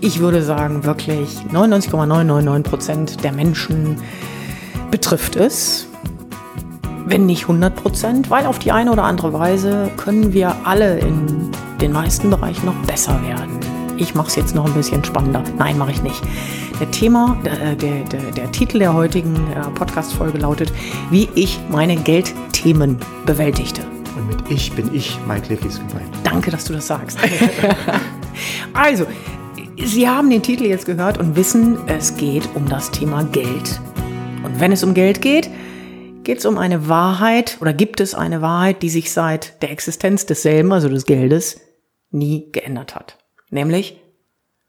ich würde sagen, wirklich 99,999 Prozent der Menschen betrifft es. Wenn nicht 100 Prozent, weil auf die eine oder andere Weise können wir alle in den meisten Bereichen noch besser werden. Ich mache es jetzt noch ein bisschen spannender. Nein, mache ich nicht. Der Thema, der, der, der, der Titel der heutigen äh, Podcast-Folge lautet, wie ich meine Geldthemen bewältigte. Und mit ich bin ich, Mike Liffys gemeint. Danke, dass du das sagst. also, Sie haben den Titel jetzt gehört und wissen, es geht um das Thema Geld. Und wenn es um Geld geht, geht es um eine Wahrheit oder gibt es eine Wahrheit, die sich seit der Existenz desselben, also des Geldes, nie geändert hat. Nämlich,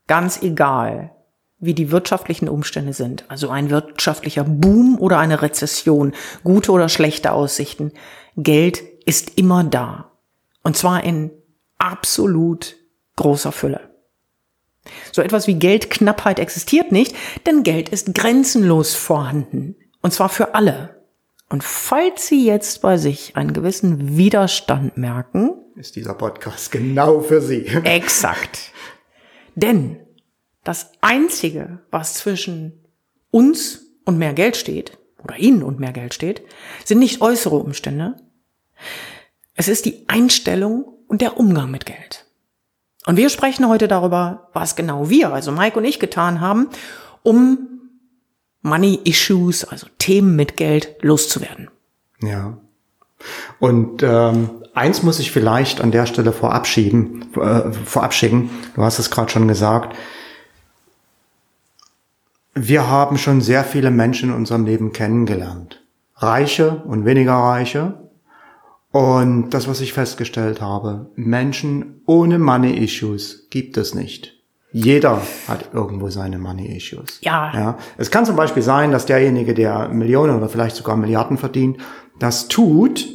ganz egal, wie die wirtschaftlichen Umstände sind, also ein wirtschaftlicher Boom oder eine Rezession, gute oder schlechte Aussichten, Geld ist immer da. Und zwar in absolut großer Fülle. So etwas wie Geldknappheit existiert nicht, denn Geld ist grenzenlos vorhanden. Und zwar für alle. Und falls Sie jetzt bei sich einen gewissen Widerstand merken, ist dieser Podcast genau für Sie. Exakt. Denn das Einzige, was zwischen uns und mehr Geld steht, oder Ihnen und mehr Geld steht, sind nicht äußere Umstände. Es ist die Einstellung und der Umgang mit Geld. Und wir sprechen heute darüber, was genau wir, also Mike und ich, getan haben, um Money Issues, also Themen mit Geld, loszuwerden. Ja. Und ähm, eins muss ich vielleicht an der Stelle vorab schieben, äh, vorab schicken. Du hast es gerade schon gesagt. Wir haben schon sehr viele Menschen in unserem Leben kennengelernt. Reiche und weniger Reiche. Und das, was ich festgestellt habe, Menschen ohne Money Issues gibt es nicht. Jeder hat irgendwo seine Money Issues. Ja. ja. Es kann zum Beispiel sein, dass derjenige, der Millionen oder vielleicht sogar Milliarden verdient, das tut,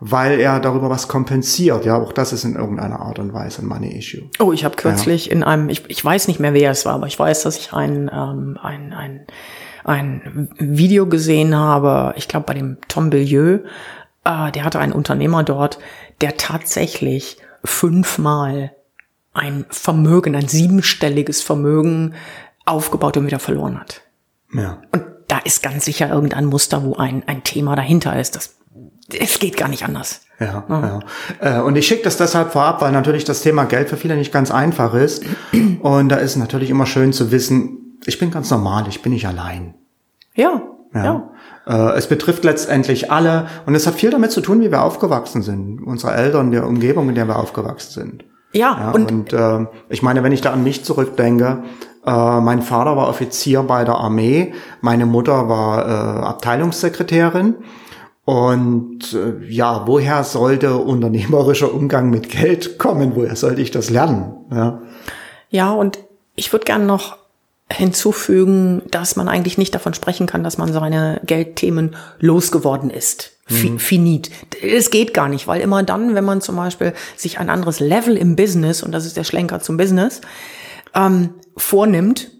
weil er darüber was kompensiert. Ja, auch das ist in irgendeiner Art und Weise ein Money Issue. Oh, ich habe kürzlich ja. in einem, ich, ich weiß nicht mehr, wer es war, aber ich weiß, dass ich ein, ähm, ein, ein, ein Video gesehen habe, ich glaube bei dem Tom Billieu, äh, der hatte einen Unternehmer dort, der tatsächlich fünfmal ein Vermögen, ein siebenstelliges Vermögen aufgebaut und wieder verloren hat. Ja. Und da ist ganz sicher irgendein Muster, wo ein, ein Thema dahinter ist. Das, es geht gar nicht anders. Ja, ja. ja. Äh, und ich schicke das deshalb vorab, weil natürlich das Thema Geld für viele nicht ganz einfach ist. Und da ist natürlich immer schön zu wissen, ich bin ganz normal, ich bin nicht allein. Ja, ja. ja. Äh, es betrifft letztendlich alle und es hat viel damit zu tun, wie wir aufgewachsen sind, unsere Eltern, der Umgebung, in der wir aufgewachsen sind. Ja, ja und, und äh, ich meine, wenn ich da an mich zurückdenke, äh, mein Vater war Offizier bei der Armee, meine Mutter war äh, Abteilungssekretärin. Und äh, ja, woher sollte unternehmerischer Umgang mit Geld kommen? Woher sollte ich das lernen? Ja, ja und ich würde gerne noch hinzufügen, dass man eigentlich nicht davon sprechen kann, dass man seine Geldthemen losgeworden ist. Mhm. Finit. Es geht gar nicht, weil immer dann, wenn man zum Beispiel sich ein anderes Level im Business, und das ist der Schlenker zum Business, ähm, vornimmt,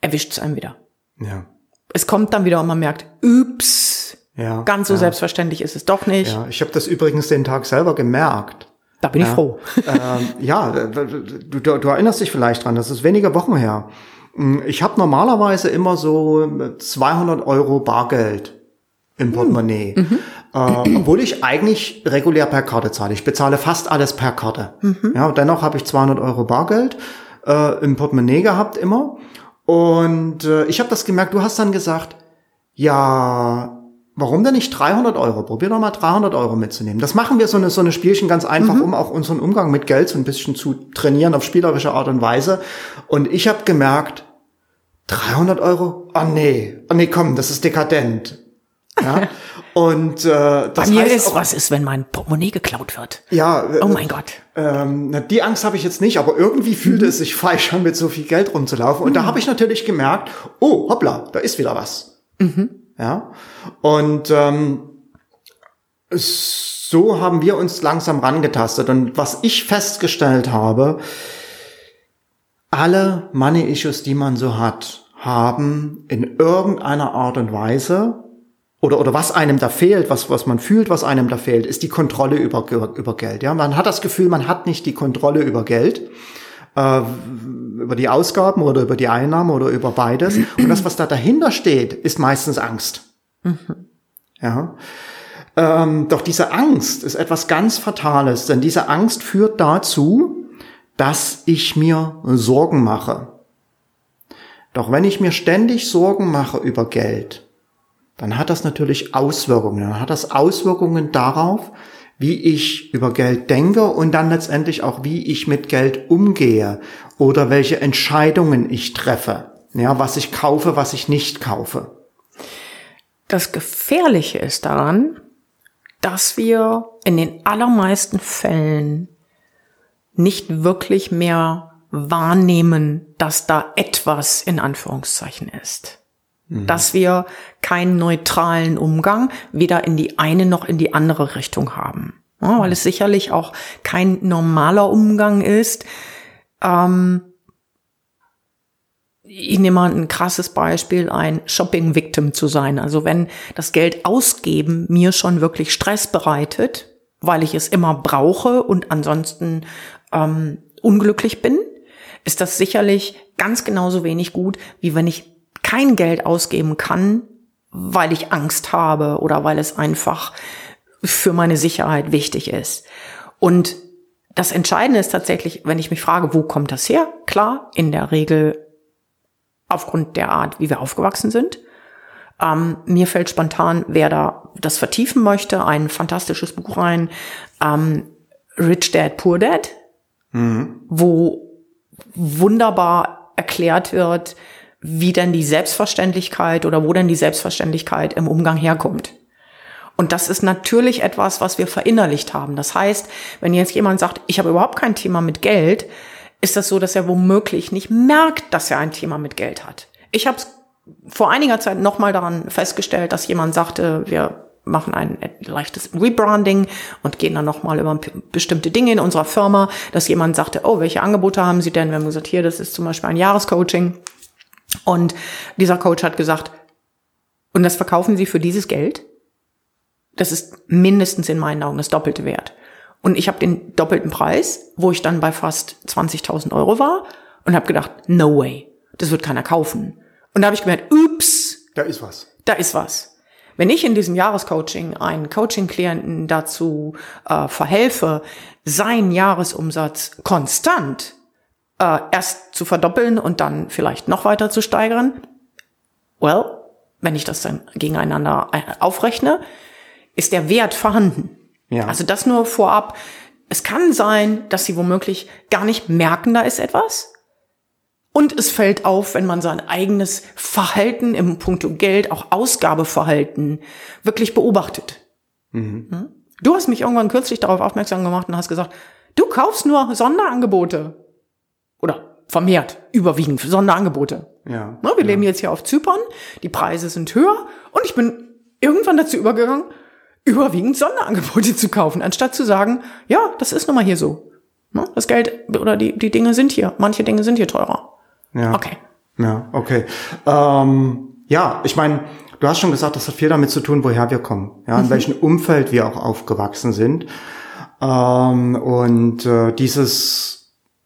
erwischt es einem wieder. Ja. Es kommt dann wieder und man merkt, ups, ja, ganz so ja. selbstverständlich ist es doch nicht. Ja, ich habe das übrigens den Tag selber gemerkt. Da bin ja. ich froh. ähm, ja, du, du, du erinnerst dich vielleicht dran, das ist wenige Wochen her. Hm, ich habe normalerweise immer so 200 Euro Bargeld im hm. Portemonnaie. Mhm. Äh, obwohl ich eigentlich regulär per Karte zahle. Ich bezahle fast alles per Karte. Mhm. Ja, dennoch habe ich 200 Euro Bargeld äh, im Portemonnaie gehabt immer. Und äh, ich habe das gemerkt, du hast dann gesagt, ja, warum denn nicht 300 Euro? Probier doch mal 300 Euro mitzunehmen. Das machen wir so eine, so eine Spielchen ganz einfach, mhm. um auch unseren Umgang mit Geld so ein bisschen zu trainieren auf spielerische Art und Weise. Und ich habe gemerkt, 300 Euro? Oh nee, oh nee, komm, das ist dekadent. Ja? Und äh, das Bei mir heißt ist, auch, was ist, wenn mein Portemonnaie geklaut wird? Ja. Oh mein Gott. Ähm, die Angst habe ich jetzt nicht, aber irgendwie fühlte mhm. es sich falsch an, mit so viel Geld rumzulaufen. Und mhm. da habe ich natürlich gemerkt, oh, hoppla, da ist wieder was. Mhm. Ja. Und ähm, so haben wir uns langsam rangetastet. Und was ich festgestellt habe, alle Money-Issues, die man so hat, haben in irgendeiner Art und Weise oder, oder was einem da fehlt, was, was man fühlt, was einem da fehlt, ist die Kontrolle über, über, über Geld. Ja, man hat das Gefühl, man hat nicht die Kontrolle über Geld, äh, über die Ausgaben oder über die Einnahmen oder über beides. Und das, was da dahinter steht, ist meistens Angst. Mhm. Ja. Ähm, doch diese Angst ist etwas ganz Fatales, denn diese Angst führt dazu, dass ich mir Sorgen mache. Doch wenn ich mir ständig Sorgen mache über Geld, dann hat das natürlich Auswirkungen. Dann hat das Auswirkungen darauf, wie ich über Geld denke und dann letztendlich auch, wie ich mit Geld umgehe oder welche Entscheidungen ich treffe. Ja, was ich kaufe, was ich nicht kaufe. Das Gefährliche ist daran, dass wir in den allermeisten Fällen nicht wirklich mehr wahrnehmen, dass da etwas in Anführungszeichen ist. Mhm. Dass wir keinen neutralen Umgang weder in die eine noch in die andere Richtung haben. Ja, weil es sicherlich auch kein normaler Umgang ist. Ähm, ich nehme mal ein krasses Beispiel, ein Shopping-Victim zu sein. Also wenn das Geld ausgeben mir schon wirklich Stress bereitet, weil ich es immer brauche und ansonsten ähm, unglücklich bin, ist das sicherlich ganz genauso wenig gut, wie wenn ich kein Geld ausgeben kann, weil ich Angst habe oder weil es einfach für meine Sicherheit wichtig ist. Und das Entscheidende ist tatsächlich, wenn ich mich frage, wo kommt das her? Klar, in der Regel aufgrund der Art, wie wir aufgewachsen sind. Ähm, mir fällt spontan, wer da das vertiefen möchte, ein fantastisches Buch rein, ähm, Rich Dad, Poor Dad, mhm. wo wunderbar erklärt wird, wie denn die Selbstverständlichkeit oder wo denn die Selbstverständlichkeit im Umgang herkommt. Und das ist natürlich etwas, was wir verinnerlicht haben. Das heißt, wenn jetzt jemand sagt, ich habe überhaupt kein Thema mit Geld, ist das so, dass er womöglich nicht merkt, dass er ein Thema mit Geld hat. Ich habe vor einiger Zeit nochmal daran festgestellt, dass jemand sagte, wir machen ein leichtes Rebranding und gehen dann nochmal über bestimmte Dinge in unserer Firma, dass jemand sagte, oh, welche Angebote haben Sie denn? Wir haben gesagt, hier, das ist zum Beispiel ein Jahrescoaching. Und dieser Coach hat gesagt, und das verkaufen Sie für dieses Geld? Das ist mindestens in meinen Augen das doppelte Wert. Und ich habe den doppelten Preis, wo ich dann bei fast 20.000 Euro war und habe gedacht, no way, das wird keiner kaufen. Und da habe ich gemerkt, ups. Da ist was. Da ist was. Wenn ich in diesem Jahrescoaching einen Coaching-Klienten dazu äh, verhelfe, seinen Jahresumsatz konstant äh, erst zu verdoppeln und dann vielleicht noch weiter zu steigern, well, wenn ich das dann gegeneinander äh, aufrechne, ist der Wert vorhanden. Ja. Also das nur vorab. Es kann sein, dass sie womöglich gar nicht merken, da ist etwas. Und es fällt auf, wenn man sein eigenes Verhalten im Punkto Geld, auch Ausgabeverhalten, wirklich beobachtet. Mhm. Hm? Du hast mich irgendwann kürzlich darauf aufmerksam gemacht und hast gesagt, du kaufst nur Sonderangebote. Vermehrt, überwiegend Sonderangebote. Ja. Na, wir ja. leben jetzt hier auf Zypern, die Preise sind höher und ich bin irgendwann dazu übergegangen, überwiegend Sonderangebote zu kaufen, anstatt zu sagen, ja, das ist nun mal hier so. Das Geld oder die, die Dinge sind hier. Manche Dinge sind hier teurer. Ja. Okay. Ja, okay. Ähm, ja, ich meine, du hast schon gesagt, das hat viel damit zu tun, woher wir kommen, ja, in mhm. welchem Umfeld wir auch aufgewachsen sind. Ähm, und äh, dieses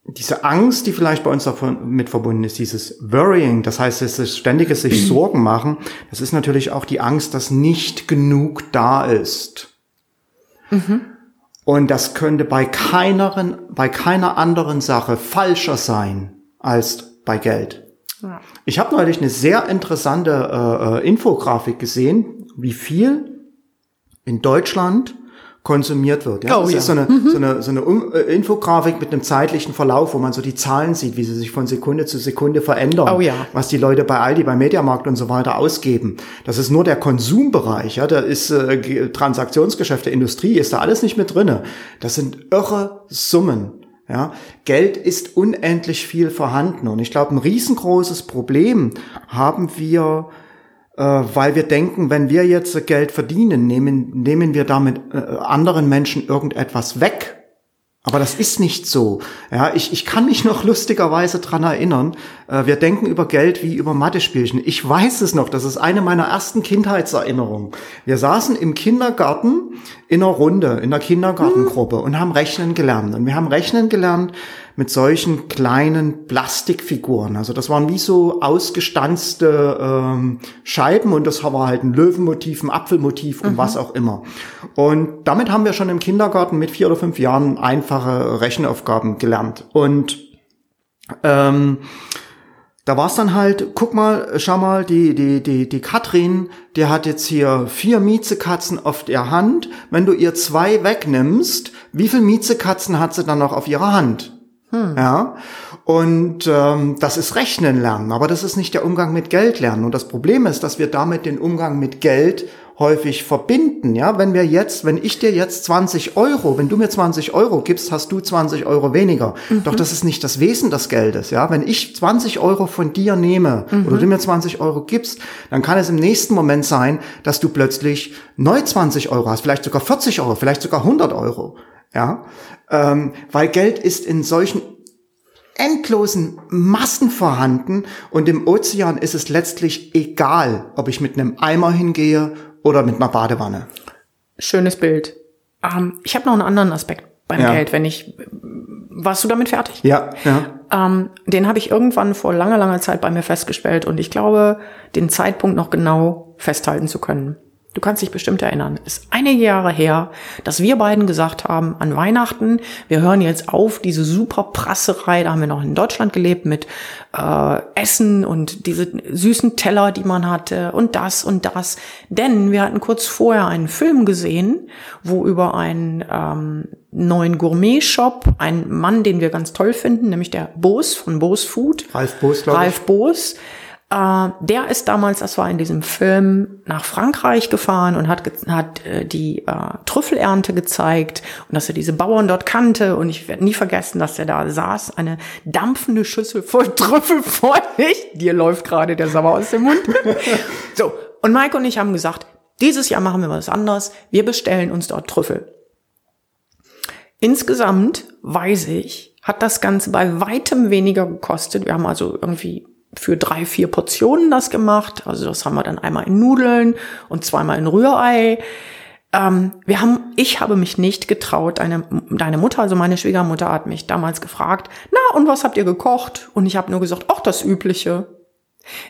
diese Angst, die vielleicht bei uns davon mit verbunden ist, dieses Worrying, das heißt, es ist ständiges sich. Sorgen machen, das ist natürlich auch die Angst, dass nicht genug da ist. Mhm. Und das könnte bei keiner, bei keiner anderen Sache falscher sein als bei Geld. Ja. Ich habe neulich eine sehr interessante äh, äh, Infografik gesehen, wie viel in Deutschland konsumiert wird. Ja? Oh, das ja. ist so eine, Mhm. so eine, so eine um, äh, Infografik mit einem zeitlichen Verlauf, wo man so die Zahlen sieht, wie sie sich von Sekunde zu Sekunde verändern, Oh, ja. was die Leute bei Aldi, bei Mediamarkt und so weiter ausgeben. Das ist nur der Konsumbereich, ja, da ist äh, Ge- Transaktionsgeschäfte, Industrie, ist da alles nicht mit drinne. Das sind irre Summen. Ja, Geld ist unendlich viel vorhanden und ich glaube, ein riesengroßes Problem haben wir weil wir denken, wenn wir jetzt Geld verdienen, nehmen, nehmen wir damit äh, anderen Menschen irgendetwas weg. Aber das ist nicht so. Ja, ich, ich kann mich noch lustigerweise dran erinnern. Äh, wir denken über Geld wie über Mathe-Spielchen. Ich weiß es noch. Das ist eine meiner ersten Kindheitserinnerungen. Wir saßen im Kindergarten in einer Runde, in einer Kindergartengruppe und haben Rechnen gelernt. Und wir haben Rechnen gelernt mit solchen kleinen Plastikfiguren. Also das waren wie so ausgestanzte ähm, Scheiben und das war halt ein Löwenmotiv, ein Apfelmotiv und was auch immer. Und damit haben wir schon im Kindergarten mit vier oder fünf Jahren einfache Rechenaufgaben gelernt. Und ähm, da war es dann halt, guck mal, schau mal, die, die, die, die Katrin, die hat jetzt hier vier Miezekatzen auf der Hand. Wenn du ihr zwei wegnimmst, wie viel Miezekatzen hat sie dann noch auf ihrer Hand? Ja, und ähm, das ist Rechnen lernen, aber das ist nicht der Umgang mit Geld lernen. Und das Problem ist, dass wir damit den Umgang mit Geld häufig verbinden. Ja, wenn wir jetzt, wenn ich dir jetzt 20 Euro, wenn du mir 20 Euro gibst, hast du 20 Euro weniger. Doch das ist nicht das Wesen des Geldes. Ja, wenn ich 20 Euro von dir nehme oder du mir 20 Euro gibst, dann kann es im nächsten Moment sein, dass du plötzlich neu 20 Euro hast, vielleicht sogar 40 Euro, vielleicht sogar 100 Euro. Ja, ähm, weil Geld ist in solchen endlosen Massen vorhanden und im Ozean ist es letztlich egal, ob ich mit einem Eimer hingehe oder mit einer Badewanne. Schönes Bild. Ähm, ich habe noch einen anderen Aspekt beim Ja. Geld, wenn ich. Warst du damit fertig? Ja, ja. Ähm, den habe ich irgendwann vor langer, langer Zeit bei mir festgestellt und ich glaube, den Zeitpunkt noch genau festhalten zu können. Du kannst dich bestimmt erinnern. Es ist einige Jahre her, dass wir beiden gesagt haben, an Weihnachten, wir hören jetzt auf, diese super Prasserei, da haben wir noch in Deutschland gelebt, mit äh, Essen und diese süßen Teller, die man hatte und das und das. Denn wir hatten kurz vorher einen Film gesehen, wo über einen ähm, neuen Gourmet-Shop, ein Mann, den wir ganz toll finden, nämlich der Boos von Boos Food. Ralf Boos, glaube ich. Ralf Boos. Äh, der ist damals, das war in diesem Film, nach Frankreich gefahren und hat, hat äh, die äh, Trüffelernte gezeigt und dass er diese Bauern dort kannte. Und ich werde nie vergessen, dass er da saß, eine dampfende Schüssel voll Trüffel vor sich. Dir läuft gerade der Sauer aus dem Mund. so, und Mike und ich haben gesagt, dieses Jahr machen wir was anderes. Wir bestellen uns dort Trüffel. Insgesamt, weiß ich, hat das Ganze bei weitem weniger gekostet. Wir haben also irgendwie für drei, vier Portionen das gemacht. Also das haben wir dann einmal in Nudeln und zweimal in Rührei. Ähm, wir haben, ich habe mich nicht getraut. Deine, deine Mutter, also meine Schwiegermutter, hat mich damals gefragt, na, und was habt ihr gekocht? Und ich habe nur gesagt, ach, das Übliche.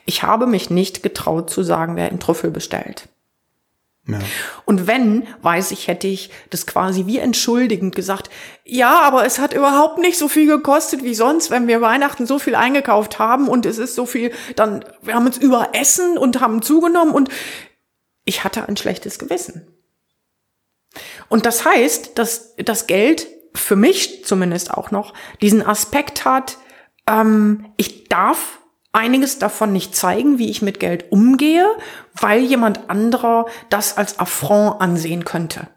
Ich habe mich nicht getraut zu sagen, wer einen Trüffel bestellt. Ja. Und wenn, weiß ich, hätte ich das quasi wie entschuldigend gesagt, ja, aber es hat überhaupt nicht so viel gekostet wie sonst, wenn wir Weihnachten so viel eingekauft haben und es ist so viel, dann, wir haben uns überessen und haben zugenommen und ich hatte ein schlechtes Gewissen. Und das heißt, dass das Geld für mich zumindest auch noch diesen Aspekt hat, ähm, ich darf einiges davon nicht zeigen, wie ich mit Geld umgehe, weil jemand anderer das als Affront ansehen könnte.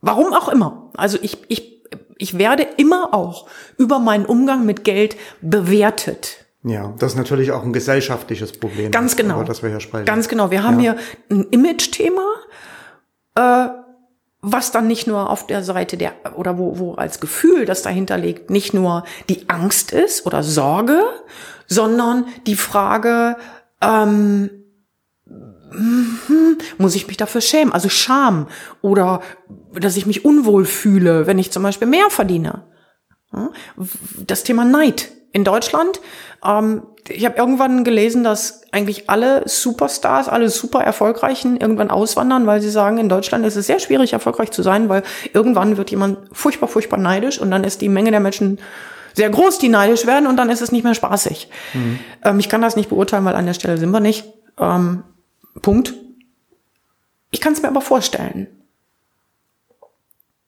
Warum auch immer. Also ich, ich, ich werde immer auch über meinen Umgang mit Geld bewertet. Ja, das ist natürlich auch ein gesellschaftliches Problem. Ganz genau. Über das wir hier sprechen. Ganz genau. Wir haben Ja. hier ein Image-Thema, äh, was dann nicht nur auf der Seite der, oder wo, wo als Gefühl, das dahinter liegt, nicht nur die Angst ist oder Sorge, sondern die Frage, ähm, mhm, muss ich mich dafür schämen? Also Scham oder dass ich mich unwohl fühle, wenn ich zum Beispiel mehr verdiene. Das Thema Neid in Deutschland. Ähm, ich habe irgendwann gelesen, dass eigentlich alle Superstars, alle super erfolgreichen irgendwann auswandern, weil sie sagen, in Deutschland ist es sehr schwierig, erfolgreich zu sein, weil irgendwann wird jemand furchtbar, furchtbar neidisch und dann ist die Menge der Menschen sehr groß, die neidisch werden und dann ist es nicht mehr spaßig. Ähm, ich kann das nicht beurteilen, weil an der Stelle sind wir nicht. Ähm, Punkt. Ich kann es mir aber vorstellen.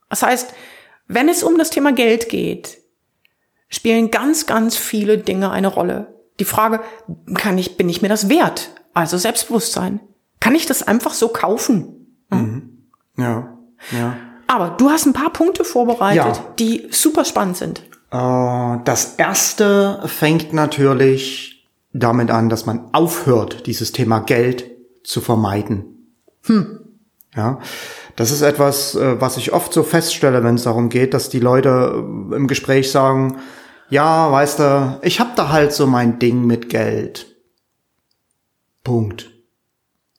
Das heißt, wenn es um das Thema Geld geht, spielen ganz, ganz viele Dinge eine Rolle. Die Frage, kann ich, bin ich mir das wert? Also Selbstbewusstsein. Kann ich das einfach so kaufen? Hm? Mhm. Ja, ja. Aber du hast ein paar Punkte vorbereitet, ja. die super spannend sind. Äh, das erste fängt natürlich damit an, dass man aufhört, dieses Thema Geld zu vermeiden. Hm. Ja, das ist etwas, äh, was ich oft so feststelle, wenn es darum geht, dass die Leute äh, im Gespräch sagen, ja, weißt du, ich hab da halt so mein Ding mit Geld. Punkt.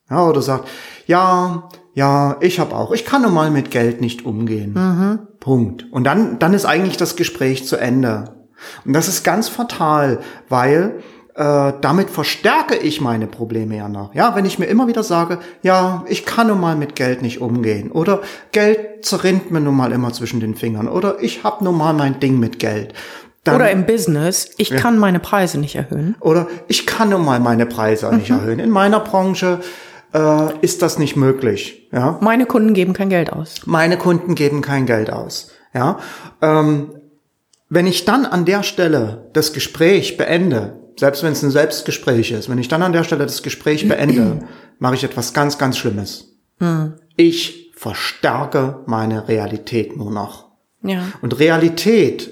Ja, oder sagt, ja, ja, ich hab auch. Ich kann nun mal mit Geld nicht umgehen. Mhm. Punkt. Und dann, dann ist eigentlich das Gespräch zu Ende. Und das ist ganz fatal, weil äh, damit verstärke ich meine Probleme ja noch. Ja, wenn ich mir immer wieder sage, ja, ich kann nun mal mit Geld nicht umgehen oder Geld zerrinnt mir nun mal immer zwischen den Fingern oder ich habe nun mal mein Ding mit Geld. Dann, oder im Business, ich ja. kann meine Preise nicht erhöhen. Oder ich kann nun mal meine Preise mhm. nicht erhöhen. In meiner Branche äh, ist das nicht möglich. Ja? Meine Kunden geben kein Geld aus. Meine Kunden geben kein Geld aus. Ja? Ähm, wenn ich dann an der Stelle das Gespräch beende, selbst wenn es ein Selbstgespräch ist, wenn ich dann an der Stelle das Gespräch beende, mache ich etwas ganz, ganz Schlimmes. Mhm. Ich verstärke meine Realität nur noch. Ja. Und Realität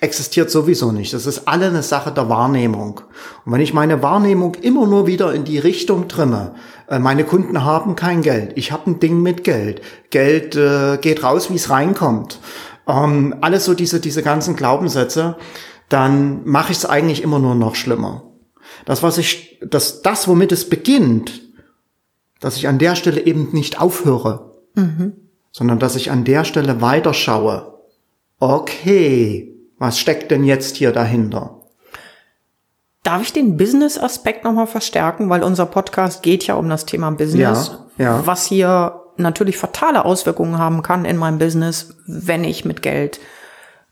existiert sowieso nicht. Das ist alle eine Sache der Wahrnehmung. Und wenn ich meine Wahrnehmung immer nur wieder in die Richtung trimme, äh, meine Kunden haben kein Geld, ich habe ein Ding mit Geld, Geld äh, geht raus, wie es reinkommt, ähm, alles so diese, diese ganzen Glaubenssätze, dann mache ich es eigentlich immer nur noch schlimmer. Das, was ich, das, das, womit es beginnt, dass ich an der Stelle eben nicht aufhöre, mhm. sondern dass ich an der Stelle weiterschaue. Okay, was steckt denn jetzt hier dahinter? Darf ich den Business-Aspekt nochmal verstärken, weil unser Podcast geht ja um das Thema Business, ja, ja. was hier natürlich fatale Auswirkungen haben kann in meinem Business, wenn ich mit Geld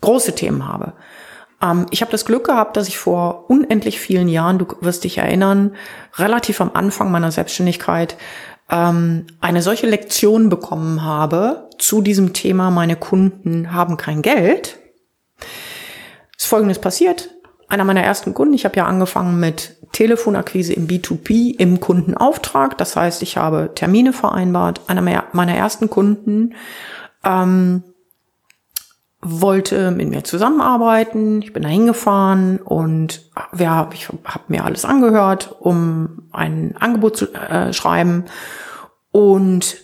große Themen habe. Ähm, ich habe das Glück gehabt, dass ich vor unendlich vielen Jahren, du wirst dich erinnern, relativ am Anfang meiner Selbstständigkeit ähm, eine solche Lektion bekommen habe zu diesem Thema, meine Kunden haben kein Geld ist Folgendes passiert. Einer meiner ersten Kunden, ich habe ja angefangen mit Telefonakquise im B2B im Kundenauftrag. Das heißt, ich habe Termine vereinbart. Einer meiner ersten Kunden ähm, wollte mit mir zusammenarbeiten. Ich bin da hingefahren und ja, ich habe mir alles angehört, um ein Angebot zu äh, schreiben. Und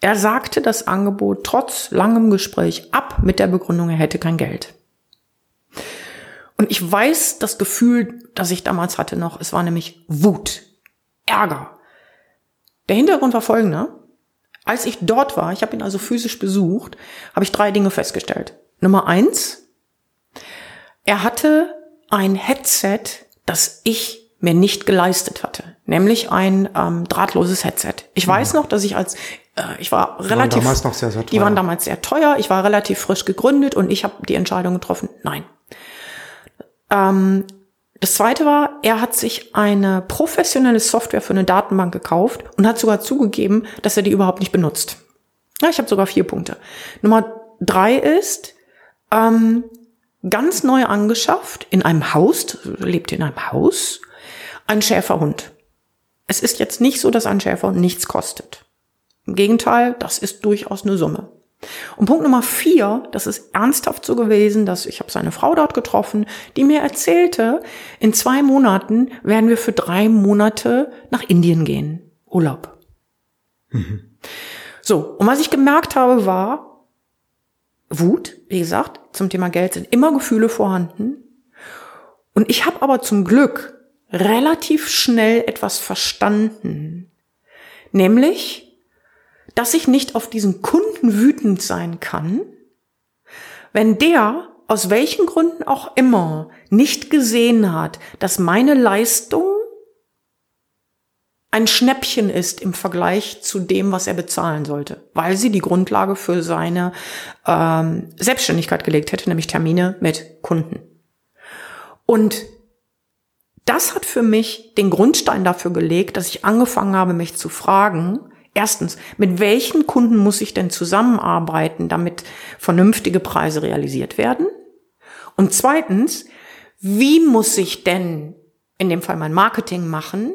er sagte das Angebot trotz langem Gespräch ab mit der Begründung, er hätte kein Geld. Und ich weiß das Gefühl, das ich damals hatte noch, es war nämlich Wut, Ärger. Der Hintergrund war folgender. Als ich dort war, ich habe ihn also physisch besucht, habe ich drei Dinge festgestellt. Nummer eins, er hatte ein Headset, das ich mir nicht geleistet hatte, nämlich ein ähm, drahtloses Headset. Ich mhm. weiß noch, dass ich als äh, ich war relativ, die waren damals noch sehr, sehr teuer. Die waren damals sehr teuer. Ich war relativ frisch gegründet und ich habe die Entscheidung getroffen, nein, ähm, das zweite war, er hat sich eine professionelle Software für eine Datenbank gekauft und hat sogar zugegeben, dass er die überhaupt nicht benutzt. Ja, ich habe sogar vier Punkte. Nummer drei ist, ähm, ganz neu angeschafft, in einem Haus, lebt in einem Haus, ein Schäferhund. Es ist jetzt nicht so, dass ein Schäferhund nichts kostet. Im Gegenteil, das ist durchaus eine Summe. Und Punkt Nummer vier, das ist ernsthaft so gewesen, dass ich habe seine Frau dort getroffen, die mir erzählte, in zwei Monaten werden wir für drei Monate nach Indien gehen. Urlaub. Mhm. So, und was ich gemerkt habe, war Wut, wie gesagt, zum Thema Geld sind immer Gefühle vorhanden. Und ich habe aber zum Glück relativ schnell etwas verstanden. Nämlich, dass ich nicht auf diesen Kunden wütend sein kann, wenn der aus welchen Gründen auch immer nicht gesehen hat, dass meine Leistung ein Schnäppchen ist im Vergleich zu dem, was er bezahlen sollte, weil sie die Grundlage für seine ähm, Selbstständigkeit gelegt hätte, nämlich Termine mit Kunden. Und das hat für mich den Grundstein dafür gelegt, dass ich angefangen habe, mich zu fragen, Erstens, mit welchen Kunden muss ich denn zusammenarbeiten, damit vernünftige Preise realisiert werden? Und zweitens, wie muss ich denn in dem Fall mein Marketing machen,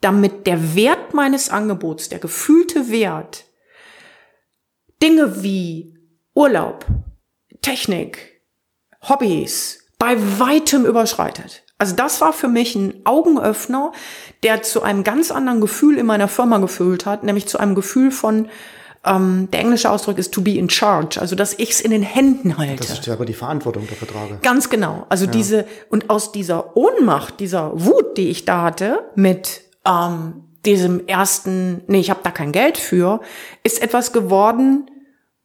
damit der Wert meines Angebots, der gefühlte Wert, Dinge wie Urlaub, Technik, Hobbys bei weitem überschreitet. Also das war für mich ein Augenöffner, der zu einem ganz anderen Gefühl in meiner Firma gefühlt hat, nämlich zu einem Gefühl von, ähm, der englische Ausdruck ist to be in charge, also dass ich es in den Händen halte. Dass ich selber die Verantwortung dafür trage. Ganz genau. Also ja. diese, und aus dieser Ohnmacht, dieser Wut, die ich da hatte, mit ähm, diesem ersten, nee, ich habe da kein Geld für, ist etwas geworden,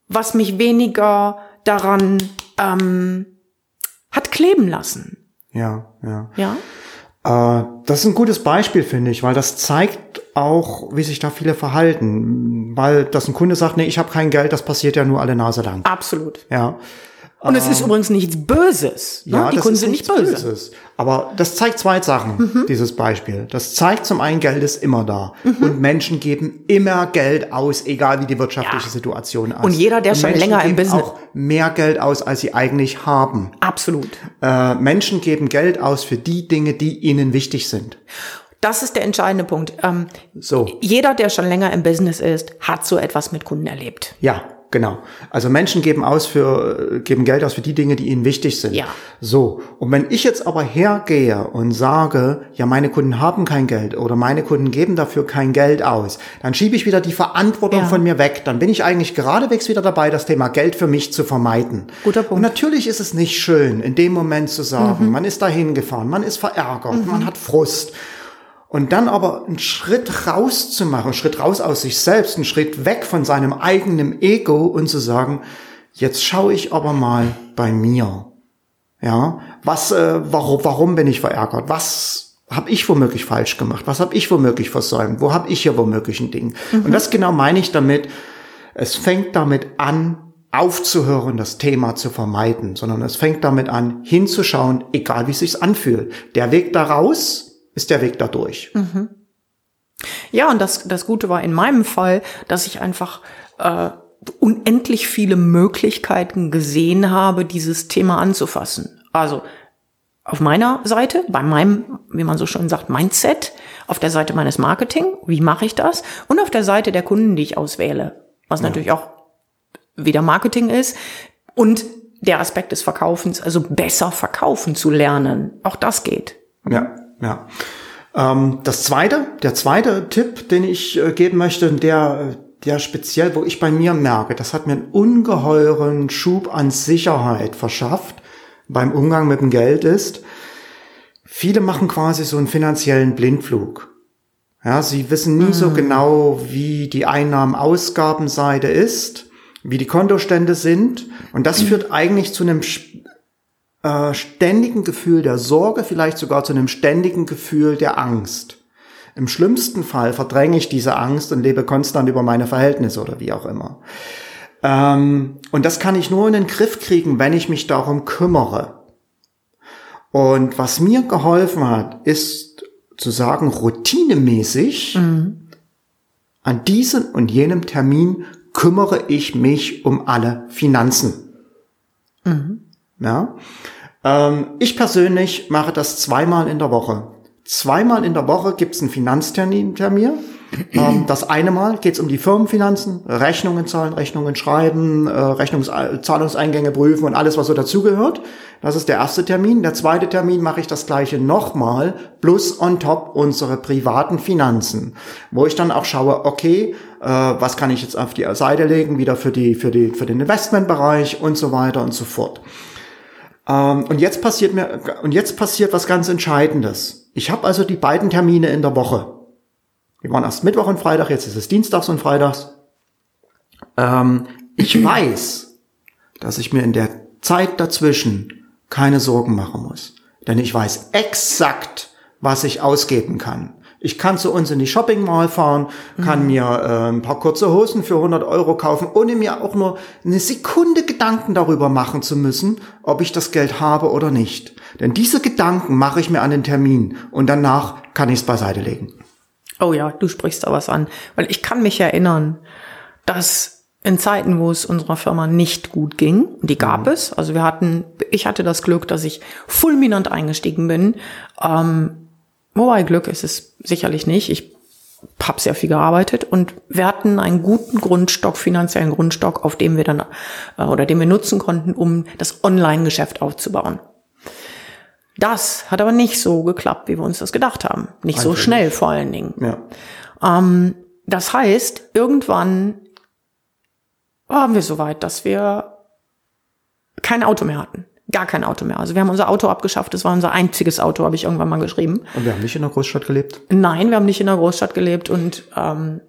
was mich weniger daran ähm, hat kleben lassen. Ja, ja. Ja. Äh, das ist ein gutes Beispiel, finde ich, weil das zeigt auch, wie sich da viele verhalten. Weil, dass ein Kunde sagt, nee, ich habe kein Geld, das passiert ja nur alle Nase lang. Absolut. Ja. Und es ist ähm, übrigens nichts Böses. Ne? Ja, die Kunden sind nicht böse. Böses. Aber das zeigt zwei Sachen, mhm. dieses Beispiel. Das zeigt zum einen, Geld ist immer da. Mhm. Und Menschen geben immer Geld aus, egal wie die wirtschaftliche ja. Situation ist. Und jeder, der und schon Menschen länger im Business. auch mehr Geld aus, als sie eigentlich haben. Absolut. Äh, Menschen geben Geld aus für die Dinge, die ihnen wichtig sind. Das ist der entscheidende Punkt. Ähm, so. Jeder, der schon länger im Business ist, hat so etwas mit Kunden erlebt. Ja, Genau. Also Menschen geben aus für, geben Geld aus für die Dinge, die ihnen wichtig sind. Ja. So. Und wenn ich jetzt aber hergehe und sage, ja, meine Kunden haben kein Geld oder meine Kunden geben dafür kein Geld aus, dann schiebe ich wieder die Verantwortung ja. von mir weg. Dann bin ich eigentlich geradewegs wieder dabei, das Thema Geld für mich zu vermeiden. Guter Punkt. Und natürlich ist es nicht schön, in dem Moment zu sagen, mhm. man ist dahin gefahren, man ist verärgert, mhm. man hat Frust. Und dann aber einen Schritt raus zu machen, einen Schritt raus aus sich selbst, einen Schritt weg von seinem eigenen Ego und zu sagen, jetzt schaue ich aber mal bei mir. Ja, was, äh, warum, warum bin ich verärgert? Was habe ich womöglich falsch gemacht? Was habe ich womöglich versäumt? Wo habe ich hier womöglich ein Ding? Mhm. Und das genau meine ich damit. Es fängt damit an, aufzuhören, das Thema zu vermeiden, sondern es fängt damit an, hinzuschauen, egal wie es sich anfühlt. Der Weg daraus, ist der Weg dadurch. Mhm. Ja, und das, das Gute war in meinem Fall, dass ich einfach äh, unendlich viele Möglichkeiten gesehen habe, dieses Thema anzufassen. Also auf meiner Seite, bei meinem, wie man so schön sagt, Mindset, auf der Seite meines Marketing, wie mache ich das? Und auf der Seite der Kunden, die ich auswähle, was ja. natürlich auch wieder Marketing ist. Und der Aspekt des Verkaufens, also besser verkaufen zu lernen. Auch das geht. Ja. Ja. Ähm, das zweite, der zweite Tipp, den ich äh, geben möchte, der, der speziell, wo ich bei mir merke, das hat mir einen ungeheuren Schub an Sicherheit verschafft beim Umgang mit dem Geld ist, viele machen quasi so einen finanziellen Blindflug. Ja, sie wissen nie mhm. so genau, wie die Einnahmen-Ausgabenseite ist, wie die Kontostände sind. Und das mhm. führt eigentlich zu einem äh, ständigen Gefühl der Sorge, vielleicht sogar zu einem ständigen Gefühl der Angst. Im schlimmsten Fall verdränge ich diese Angst und lebe konstant über meine Verhältnisse oder wie auch immer. Ähm, und das kann ich nur in den Griff kriegen, wenn ich mich darum kümmere. Und was mir geholfen hat, ist zu sagen, routinemäßig mhm. an diesem und jenem Termin kümmere ich mich um alle Finanzen. Mhm. Ja? Ähm, ich persönlich mache das zweimal in der Woche. Zweimal in der Woche gibt's einen Finanztermin Termin. Ähm, das eine Mal geht's um die Firmenfinanzen, Rechnungen zahlen, Rechnungen schreiben, äh, Rechnungs Zahlungseingänge prüfen und alles, was so dazugehört. Das ist der erste Termin. Der zweite Termin mache ich das gleiche nochmal, plus on top unsere privaten Finanzen, wo ich dann auch schaue, okay, äh, was kann ich jetzt auf die Seite legen, wieder für die, für die, für den Investmentbereich und so weiter und so fort. Ähm, und jetzt passiert mir, und jetzt passiert was ganz Entscheidendes. Ich habe also die beiden Termine in der Woche. Wir waren erst Mittwoch und Freitag, jetzt ist es Dienstags und Freitags. Ähm, ich weiß, dass ich mir in der Zeit dazwischen keine Sorgen machen muss. Denn ich weiß exakt, was ich ausgeben kann. Ich kann zu uns in die Shopping Mall fahren, kann mhm. mir äh, ein paar kurze Hosen für 100 Euro kaufen, ohne mir auch nur eine Sekunde Gedanken darüber machen zu müssen, ob ich das Geld habe oder nicht. Denn diese Gedanken mache ich mir an den Termin und danach kann ich es beiseite legen. Oh ja, du sprichst da was an. Weil ich kann mich erinnern, dass in Zeiten, wo es unserer Firma nicht gut ging, die gab mhm. es, also wir hatten, ich hatte das Glück, dass ich fulminant eingestiegen bin. Ähm, wobei Glück ist es sicherlich nicht. Ich habe sehr viel gearbeitet und wir hatten einen guten Grundstock, finanziellen Grundstock, auf dem wir dann äh, oder den wir nutzen konnten, um das Online-Geschäft aufzubauen. Das hat aber nicht so geklappt, wie wir uns das gedacht haben. Nicht Einfach so schnell vor allen Dingen. Ja. Ähm, das heißt, irgendwann waren wir so weit, dass wir kein Auto mehr hatten. Gar kein Auto mehr. Also wir haben unser Auto abgeschafft. Das war unser einziges Auto, habe ich irgendwann mal geschrieben. Und wir haben nicht in der Großstadt gelebt? Nein, wir haben nicht in der Großstadt gelebt und ähm,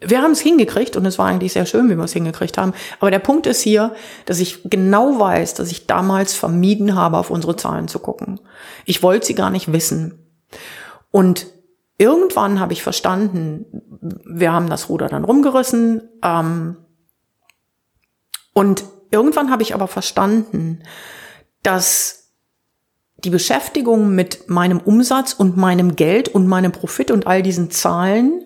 wir haben es hingekriegt und es war eigentlich sehr schön, wie wir es hingekriegt haben. Aber der Punkt ist hier, dass ich genau weiß, dass ich damals vermieden habe, auf unsere Zahlen zu gucken. Ich wollte sie gar nicht wissen. Und irgendwann habe ich verstanden, wir haben das Ruder dann rumgerissen. Ähm, und irgendwann habe ich aber verstanden, dass die Beschäftigung mit meinem Umsatz und meinem Geld und meinem Profit und all diesen Zahlen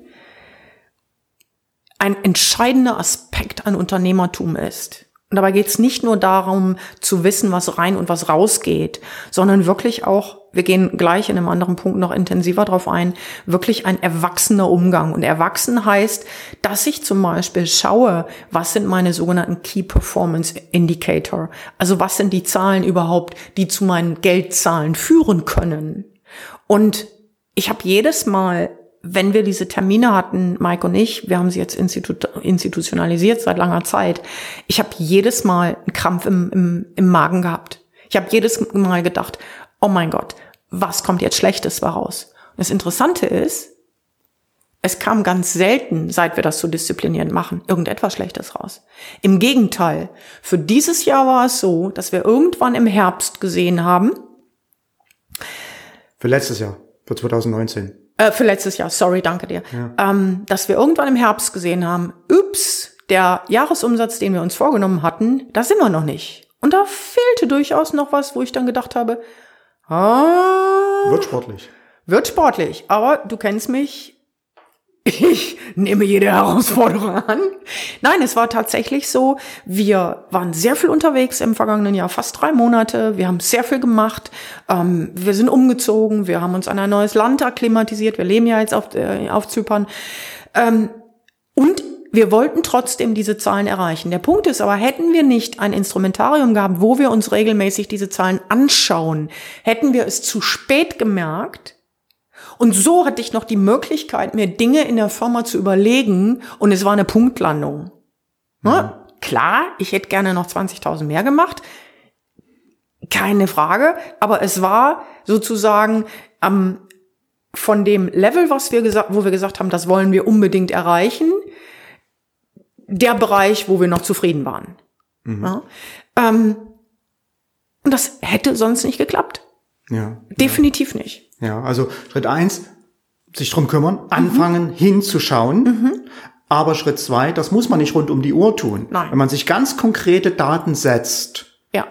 ein entscheidender Aspekt an Unternehmertum ist. Und dabei geht es nicht nur darum zu wissen, was rein und was rausgeht, sondern wirklich auch, wir gehen gleich in einem anderen Punkt noch intensiver drauf ein, wirklich ein erwachsener Umgang. Und erwachsen heißt, dass ich zum Beispiel schaue, was sind meine sogenannten Key Performance Indicator? Also was sind die Zahlen überhaupt, die zu meinen Geldzahlen führen können? Und ich habe jedes Mal wenn wir diese Termine hatten, Mike und ich, wir haben sie jetzt institu institutionalisiert seit langer Zeit, ich habe jedes Mal einen Krampf im, im, im Magen gehabt. Ich habe jedes Mal gedacht, oh mein Gott, was kommt jetzt Schlechtes raus? Und das Interessante ist, es kam ganz selten, seit wir das so disziplinierend machen, irgendetwas Schlechtes raus. Im Gegenteil, für dieses Jahr war es so, dass wir irgendwann im Herbst gesehen haben. Für letztes Jahr, für 2019. Äh, für letztes Jahr, sorry, danke dir. Ja. Ähm, dass wir irgendwann im Herbst gesehen haben, ups, der Jahresumsatz, den wir uns vorgenommen hatten, da sind wir noch nicht. Und da fehlte durchaus noch was, wo ich dann gedacht habe, ah, wird sportlich. Wird sportlich. Aber du kennst mich, ich nehme jede Herausforderung an. Nein, es war tatsächlich so, wir waren sehr viel unterwegs im vergangenen Jahr, fast drei Monate. Wir haben sehr viel gemacht. Ähm, wir sind umgezogen. Wir haben uns an ein neues Land akklimatisiert. Wir leben ja jetzt auf, äh, auf Zypern. Ähm, und wir wollten trotzdem diese Zahlen erreichen. Der Punkt ist aber, hätten wir nicht ein Instrumentarium gehabt, wo wir uns regelmäßig diese Zahlen anschauen, hätten wir es zu spät gemerkt, und so hatte ich noch die Möglichkeit, mir Dinge in der Firma zu überlegen und es war eine Punktlandung. Mhm. Klar, ich hätte gerne noch 20.000 mehr gemacht. Keine Frage. Aber es war sozusagen ähm, von dem Level, was wir gesagt, wo wir gesagt haben, das wollen wir unbedingt erreichen, der Bereich, wo wir noch zufrieden waren. Mhm. Ja? Ähm, und das hätte sonst nicht geklappt. Ja. Definitiv ja. nicht. Ja, also Schritt eins, sich drum kümmern, anfangen, mhm. hinzuschauen. Mhm. Aber Schritt zwei, das muss man nicht rund um die Uhr tun. Nein. Wenn man sich ganz konkrete Daten setzt, ja.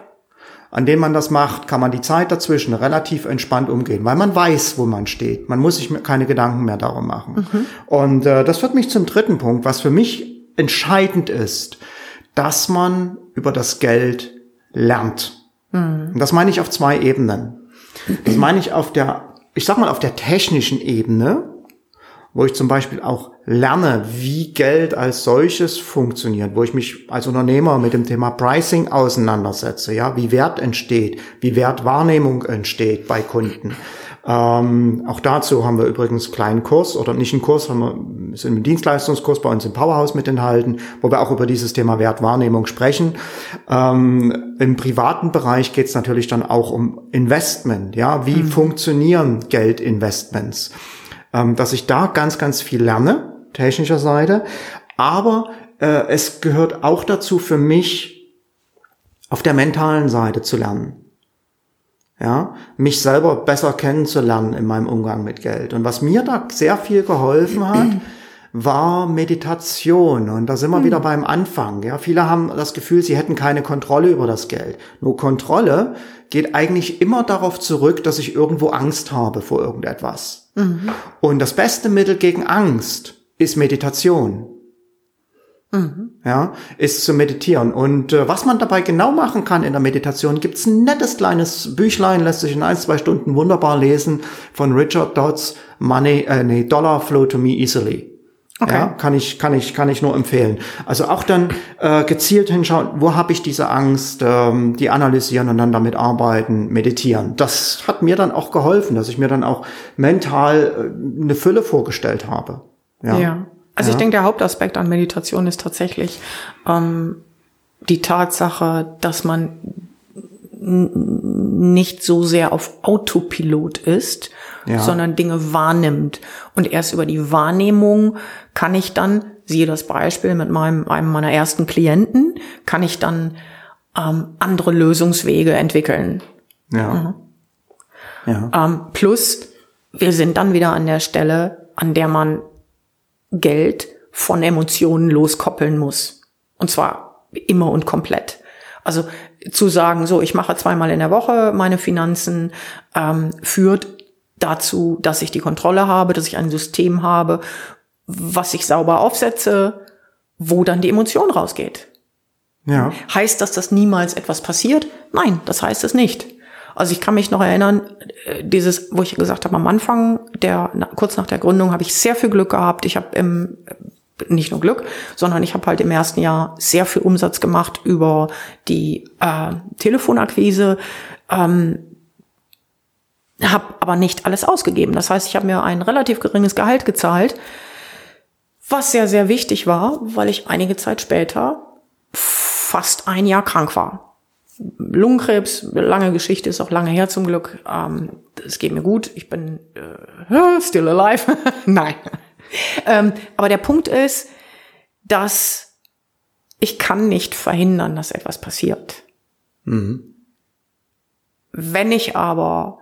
an denen man das macht, kann man die Zeit dazwischen relativ entspannt umgehen, weil man weiß, wo man steht. Man muss sich keine Gedanken mehr darum machen. Mhm. Und äh, das führt mich zum dritten Punkt, was für mich entscheidend ist, dass man über das Geld lernt. Mhm. Und das meine ich auf zwei Ebenen. Das meine ich auf der ich sag mal, auf der technischen Ebene, wo ich zum Beispiel auch lerne, wie Geld als solches funktioniert, wo ich mich als Unternehmer mit dem Thema Pricing auseinandersetze, ja, wie Wert entsteht, wie Wertwahrnehmung entsteht bei Kunden, ähm, auch dazu haben wir übrigens einen kleinen Kurs oder nicht einen Kurs, haben wir sind einen Dienstleistungskurs bei uns im Powerhouse mit enthalten, wo wir auch über dieses Thema Wertwahrnehmung sprechen. Ähm, Im privaten Bereich geht es natürlich dann auch um Investment. Ja, wie mhm. funktionieren Geldinvestments? Ähm, dass ich da ganz, ganz viel lerne, technischer Seite. Aber äh, es gehört auch dazu für mich, auf der mentalen Seite zu lernen ja, mich selber besser kennenzulernen in meinem Umgang mit Geld. Und was mir da sehr viel geholfen hat, war Meditation. Und da sind wir wieder hm. beim Anfang. Ja, viele haben das Gefühl, sie hätten keine Kontrolle über das Geld. Nur Kontrolle geht eigentlich immer darauf zurück, dass ich irgendwo Angst habe vor irgendetwas. Mhm. Und das beste Mittel gegen Angst ist Meditation. Mhm. Ja, ist zu meditieren. Und äh, was man dabei genau machen kann in der Meditation, gibt's ein nettes kleines Büchlein, lässt sich in ein, zwei Stunden wunderbar lesen von Richard Dodds Money, äh, nee, Dollar Flow to Me Easily. Okay. Ja, kann ich, kann ich, kann ich nur empfehlen. Also auch dann äh, gezielt hinschauen, wo habe ich diese Angst, ähm, die analysieren und dann damit arbeiten, meditieren. Das hat mir dann auch geholfen, dass ich mir dann auch mental äh, eine Fülle vorgestellt habe. Ja. ja. Also ja. ich denke, der Hauptaspekt an Meditation ist tatsächlich ähm, die Tatsache, dass man nicht so sehr auf Autopilot ist, ja. sondern Dinge wahrnimmt. Und erst über die Wahrnehmung kann ich dann, siehe das Beispiel mit meinem, einem meiner ersten Klienten, kann ich dann ähm, andere Lösungswege entwickeln. Ja. Mhm. ja. Ähm, plus, wir sind dann wieder an der Stelle, an der man Geld von Emotionen loskoppeln muss. Und zwar immer und komplett. Also zu sagen, so, ich mache zweimal in der Woche meine Finanzen, ähm, führt dazu, dass ich die Kontrolle habe, dass ich ein System habe, was ich sauber aufsetze, wo dann die Emotion rausgeht. Ja. Heißt das, dass niemals etwas passiert? Nein, das heißt es nicht. Also ich kann mich noch erinnern, äh, dieses, wo ich gesagt habe, am Anfang, der kurz nach der Gründung, habe ich sehr viel Glück gehabt. Ich habe im nicht nur Glück, sondern ich habe halt im ersten Jahr sehr viel Umsatz gemacht über die äh, Telefonakquise, ähm, habe aber nicht alles ausgegeben. Das heißt, ich habe mir ein relativ geringes Gehalt gezahlt, was sehr, sehr wichtig war, weil ich einige Zeit später fast ein Jahr krank war. Lungenkrebs, lange Geschichte, ist auch lange her zum Glück. Ähm, es geht mir gut, ich bin äh, still alive. Nein. Ähm, aber der Punkt ist, dass ich kann nicht verhindern, dass etwas passiert. Mhm. Wenn ich aber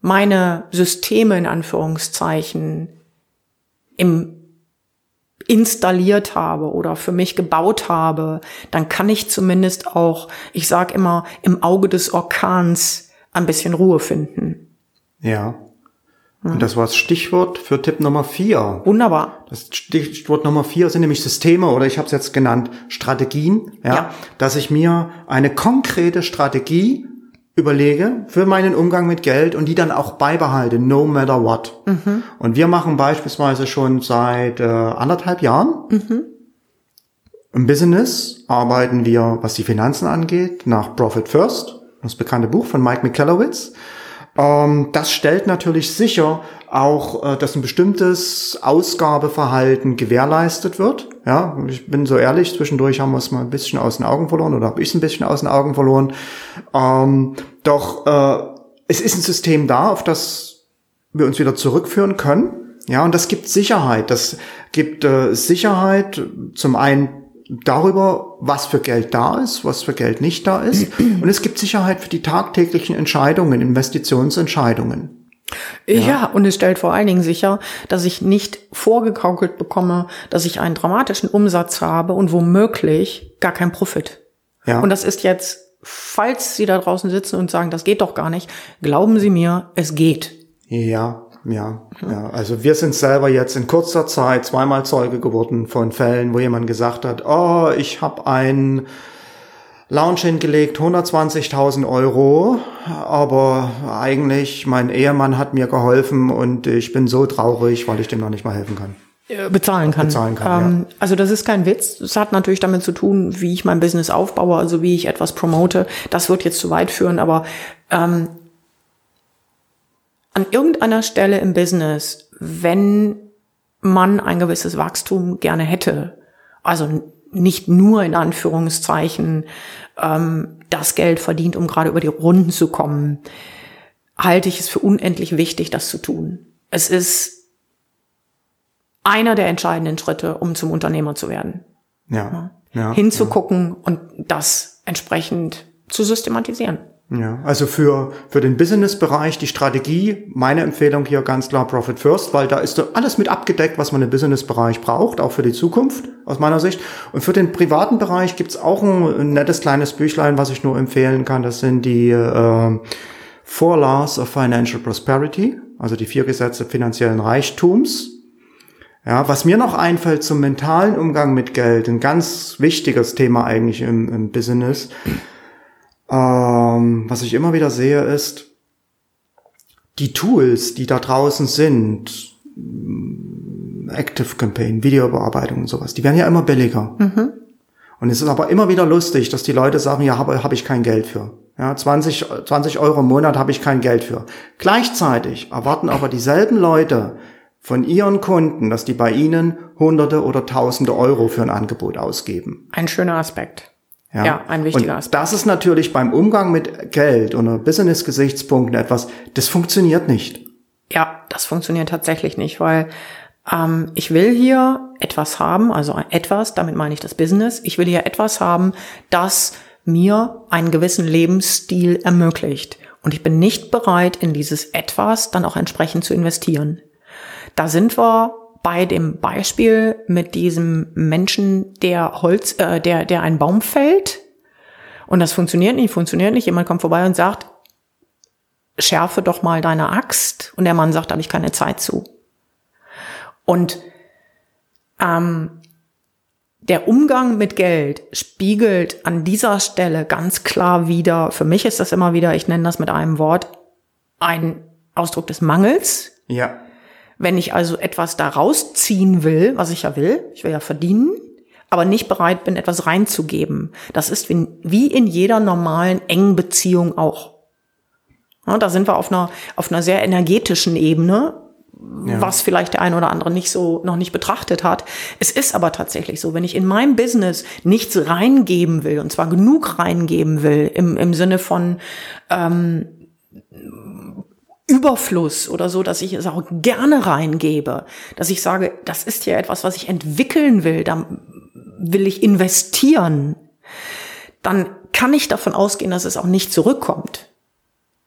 meine Systeme in Anführungszeichen im installiert habe oder für mich gebaut habe, dann kann ich zumindest auch, ich sag immer, im Auge des Orkans ein bisschen Ruhe finden. Ja. Und das war das Stichwort für Tipp Nummer vier. Wunderbar. Das Stichwort Nummer vier sind nämlich Systeme oder ich habe es jetzt genannt Strategien, ja, ja, dass ich mir eine konkrete Strategie überlege für meinen Umgang mit Geld und die dann auch beibehalte, no matter what. Mhm. Und wir machen beispielsweise schon seit äh, anderthalb Jahren mhm. im Business arbeiten wir, was die Finanzen angeht, nach Profit First, das bekannte Buch von Mike Michalowicz. Ähm, das stellt natürlich sicher auch, äh, dass ein bestimmtes Ausgabeverhalten gewährleistet wird. Ja, ich bin so ehrlich, zwischendurch haben wir es mal ein bisschen aus den Augen verloren oder habe ich es ein bisschen aus den Augen verloren. Ähm, doch äh, es ist ein System da, auf das wir uns wieder zurückführen können. Ja, und das gibt Sicherheit. Das gibt äh, Sicherheit zum einen darüber, was für Geld da ist, was für Geld nicht da ist. Und es gibt Sicherheit für die tagtäglichen Entscheidungen, Investitionsentscheidungen. Ja. ja. und es stellt vor allen Dingen sicher, dass ich nicht vorgegaukelt bekomme, dass ich einen dramatischen Umsatz habe und womöglich gar kein Profit. Ja. Und das ist jetzt, falls Sie da draußen sitzen und sagen, das geht doch gar nicht, glauben Sie mir, es geht. Ja, ja, ja. Also wir sind selber jetzt in kurzer Zeit zweimal Zeuge geworden von Fällen, wo jemand gesagt hat, oh, ich habe ein Lounge hingelegt, 120.000 Euro, aber eigentlich mein Ehemann hat mir geholfen und ich bin so traurig, weil ich dem noch nicht mal helfen kann. Äh, bezahlen kann. Bezahlen kann ähm, ja. Also das ist kein Witz. Es hat natürlich damit zu tun, wie ich mein Business aufbaue, also wie ich etwas promote. Das wird jetzt zu weit führen, aber ähm, an irgendeiner Stelle im Business, wenn man ein gewisses Wachstum gerne hätte, also nicht nur in Anführungszeichen ähm, das Geld verdient, um gerade über die Runden zu kommen, halte ich es für unendlich wichtig, das zu tun. Es ist einer der entscheidenden Schritte, um zum Unternehmer zu werden. Ja. ja Hinzugucken ja. und das entsprechend zu systematisieren. Ja, also für, für den Business-Bereich die Strategie, meine Empfehlung hier ganz klar Profit First, weil da ist alles mit abgedeckt, was man im Business-Bereich braucht, auch für die Zukunft aus meiner Sicht. Und für den privaten Bereich gibt's auch ein, nettes kleines Büchlein, was ich nur empfehlen kann. Das sind die äh, Four Laws of Financial Prosperity. also die vier Gesetze finanziellen Reichtums. Ja, was mir noch einfällt zum mentalen Umgang mit Geld, ein ganz wichtiges Thema eigentlich im, im Business, ähm, was ich immer wieder sehe, ist, die Tools, die da draußen sind, Active Campaign, Videobearbeitung und sowas, die werden ja immer billiger. Mhm. Und es ist aber immer wieder lustig, dass die Leute sagen, ja, habe hab ich kein Geld für. Ja, 20, 20 Euro im Monat habe ich kein Geld für. Gleichzeitig erwarten aber dieselben Leute von ihren Kunden, dass die bei ihnen Hunderte oder Tausende Euro für ein Angebot ausgeben. Ein schöner Aspekt. Ja, ja ein wichtiger und Aspekt. Das ist natürlich beim Umgang mit Geld oder Business-Gesichtspunkten etwas, das funktioniert nicht. Ja, das funktioniert tatsächlich nicht, weil ähm, ich will hier etwas haben, also etwas, damit meine ich das Business, ich will hier etwas haben, das mir einen gewissen Lebensstil ermöglicht. Und ich bin nicht bereit, in dieses etwas dann auch entsprechend zu investieren. Da sind wir bei dem Beispiel mit diesem Menschen, der Holz, äh, der, der einen Baum fällt. Und das funktioniert nicht, funktioniert nicht. Jemand kommt vorbei und sagt, schärfe doch mal deine Axt. Und der Mann sagt, habe ich keine Zeit zu. Und ähm, der Umgang mit Geld spiegelt an dieser Stelle ganz klar wieder, für mich ist das immer wieder, ich nenne das mit einem Wort, ein Ausdruck des Mangels. Ja. Wenn ich also etwas da rausziehen will, was ich ja will, ich will ja verdienen, aber nicht bereit bin, etwas reinzugeben. Das ist wie in jeder normalen engen Beziehung auch. Ja, da sind wir auf einer, auf einer sehr energetischen Ebene ja. was vielleicht der eine oder andere nicht so noch nicht betrachtet hat. Es ist aber tatsächlich so, wenn ich in meinem Business nichts reingeben will, und zwar genug reingeben will, im, im Sinne von ähm, Überfluss oder so, dass ich es auch gerne reingebe, dass ich sage, das ist ja etwas, was ich entwickeln will, da will ich investieren, dann kann ich davon ausgehen, dass es auch nicht zurückkommt.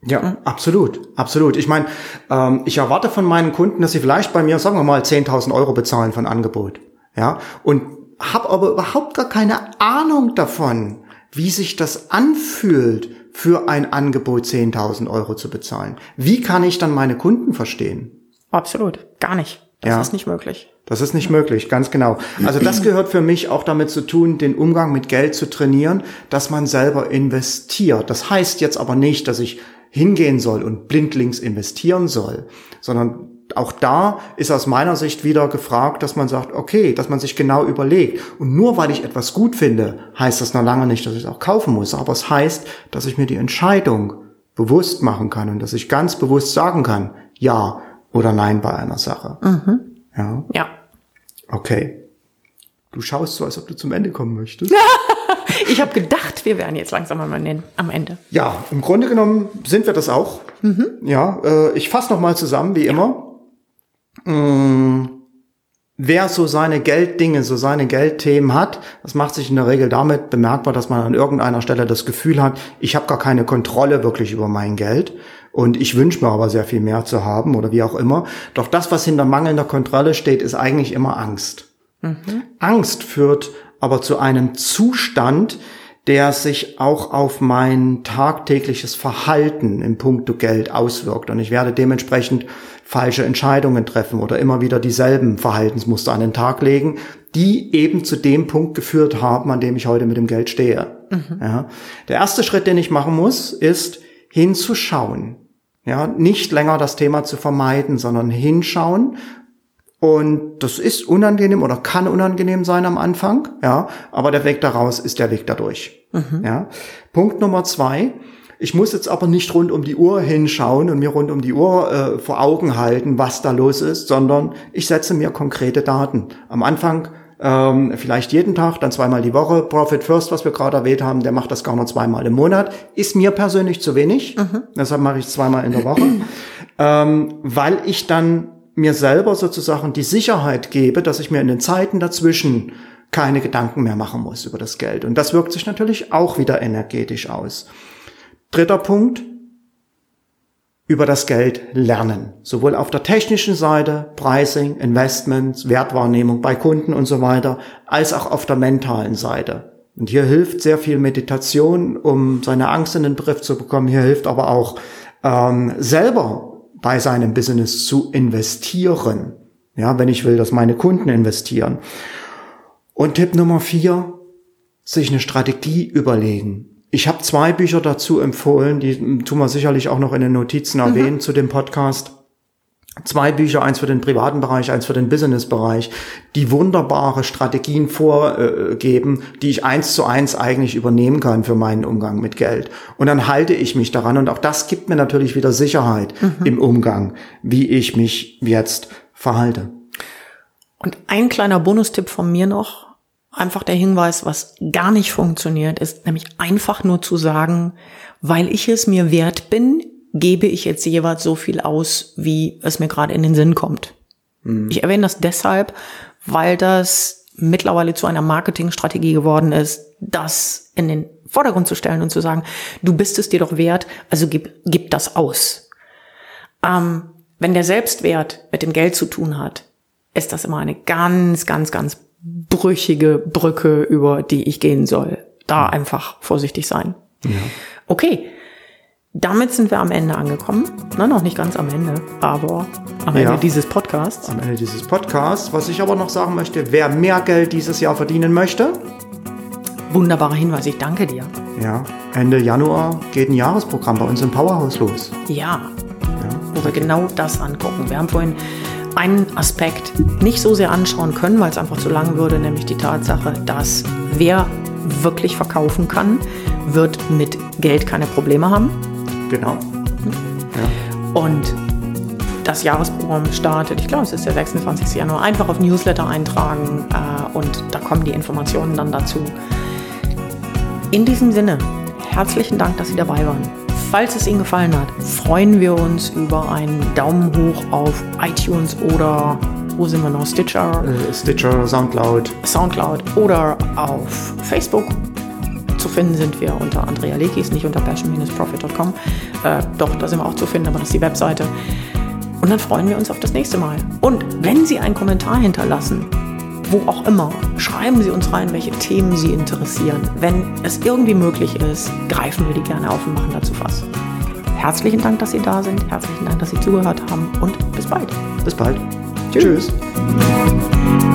Ja, mhm. absolut, absolut. Ich meine, ähm, ich erwarte von meinen Kunden, dass sie vielleicht bei mir, sagen wir mal, 10.000 Euro bezahlen von Angebot. Ja, und habe aber überhaupt gar keine Ahnung davon, wie sich das anfühlt, für ein Angebot 10.000 Euro zu bezahlen. Wie kann ich dann meine Kunden verstehen? Absolut, gar nicht. Das ja. ist nicht möglich. Das ist nicht möglich, ganz genau. Also das gehört für mich auch damit zu tun, den Umgang mit Geld zu trainieren, dass man selber investiert. Das heißt jetzt aber nicht, dass ich hingehen soll und blindlings investieren soll, sondern auch da ist aus meiner Sicht wieder gefragt, dass man sagt, okay, dass man sich genau überlegt. Und nur weil ich etwas gut finde, heißt das noch lange nicht, dass ich es auch kaufen muss. Aber es heißt, dass ich mir die Entscheidung bewusst machen kann und dass ich ganz bewusst sagen kann, ja oder nein bei einer Sache. Mhm. Ja. Ja. Okay. Du schaust so, als ob du zum Ende kommen möchtest. ich habe gedacht, wir wären jetzt langsam am Ende. Ja, im Grunde genommen sind wir das auch. Mhm. Ja, äh, ich fasse noch mal zusammen, wie immer. Mm, wer so seine Gelddinge, so seine Geldthemen hat, das macht sich in der Regel damit bemerkbar, dass man an irgendeiner Stelle das Gefühl hat, ich habe gar keine Kontrolle wirklich über mein Geld und ich wünsche mir aber sehr viel mehr zu haben oder wie auch immer. Doch das, was hinter mangelnder Kontrolle steht, ist eigentlich immer Angst. Mhm. Angst führt aber zu einem Zustand, der sich auch auf mein tagtägliches Verhalten im Punkto Geld auswirkt. Und ich werde dementsprechend falsche Entscheidungen treffen oder immer wieder dieselben Verhaltensmuster an den Tag legen, die eben zu dem Punkt geführt haben, an dem ich heute mit dem Geld stehe. Mhm. Ja. Der erste Schritt, den ich machen muss, ist hinzuschauen. Ja, nicht länger das Thema zu vermeiden, sondern hinschauen und das ist unangenehm oder kann unangenehm sein am Anfang, ja, aber der Weg daraus ist der Weg dadurch. Mhm. Ja. Punkt Nummer zwei. Ich muss jetzt aber nicht rund um die Uhr hinschauen und mir rund um die Uhr äh, vor Augen halten, was da los ist, sondern ich setze mir konkrete Daten. Am Anfang ähm, vielleicht jeden Tag, dann zweimal die Woche. Profit First, was wir gerade erwähnt haben, der macht das gar nur zweimal im Monat. Ist mir persönlich zu wenig. Mhm. Deshalb mache ich es zweimal in der Woche, ähm, weil ich dann mir selber sozusagen die Sicherheit gebe, dass ich mir in den Zeiten dazwischen keine Gedanken mehr machen muss über das Geld. Und das wirkt sich natürlich auch wieder energetisch aus. Dritter Punkt, über das Geld lernen. Sowohl auf der technischen Seite, Pricing, Investments, Wertwahrnehmung bei Kunden und so weiter, als auch auf der mentalen Seite. Und hier hilft sehr viel Meditation, um seine Angst in den Griff zu bekommen. Hier hilft aber auch ähm, selber bei seinem Business zu investieren. Ja, wenn ich will, dass meine Kunden investieren. Und Tipp Nummer vier, sich eine Strategie überlegen. Ich habe zwei Bücher dazu empfohlen, die tun wir sicherlich auch noch in den Notizen erwähnen mhm. zu dem Podcast. Zwei Bücher, eins für den privaten Bereich, eins für den Business-Bereich, die wunderbare Strategien vorgeben, die ich eins zu eins eigentlich übernehmen kann für meinen Umgang mit Geld. Und dann halte ich mich daran und auch das gibt mir natürlich wieder Sicherheit mhm. im Umgang, wie ich mich jetzt verhalte. Und ein kleiner Bonustipp von mir noch, einfach der Hinweis, was gar nicht funktioniert, ist nämlich einfach nur zu sagen, weil ich es mir wert bin, gebe ich jetzt jeweils so viel aus, wie es mir gerade in den Sinn kommt. Mhm. Ich erwähne das deshalb, weil das mittlerweile zu einer Marketingstrategie geworden ist, das in den Vordergrund zu stellen und zu sagen, du bist es dir doch wert, also gib, gib das aus. Ähm, wenn der Selbstwert mit dem Geld zu tun hat, ist das immer eine ganz, ganz, ganz brüchige Brücke, über die ich gehen soll. Da einfach vorsichtig sein. Ja. Okay. Damit sind wir am Ende angekommen. Na, noch nicht ganz am Ende, aber am Ende dieses Podcasts. Am Ende dieses Podcasts. Was ich aber noch sagen möchte, wer mehr Geld dieses Jahr verdienen möchte. Wunderbarer Hinweis, ich danke dir. Ja, Ende Januar geht ein Jahresprogramm bei uns im Powerhouse los. Ja, ja. wo wir genau das angucken. Wir haben vorhin einen Aspekt nicht so sehr anschauen können, weil es einfach zu lang würde, nämlich die Tatsache, dass wer wirklich verkaufen kann, wird mit Geld keine Probleme haben. Genau. Ja. Und das Jahresprogramm startet, ich glaube, es ist der 26. Januar, einfach auf Newsletter eintragen äh, und da kommen die Informationen dann dazu. In diesem Sinne, herzlichen Dank, dass Sie dabei waren. Falls es Ihnen gefallen hat, freuen wir uns über einen Daumen hoch auf iTunes oder wo sind wir noch? Stitcher? Äh, Stitcher, Soundcloud. Soundcloud oder auf Facebook. Zu finden sind wir unter Andrea Lekis, nicht unter passion-profit.com. Äh, doch, da sind wir auch zu finden, aber das ist die Webseite. Und dann freuen wir uns auf das nächste Mal. Und wenn Sie einen Kommentar hinterlassen, wo auch immer, schreiben Sie uns rein, welche Themen Sie interessieren. Wenn es irgendwie möglich ist, greifen wir die gerne auf und machen dazu was. Herzlichen Dank, dass Sie da sind. Herzlichen Dank, dass Sie zugehört haben und bis bald. Bis bald. Tschüss. Tschüss.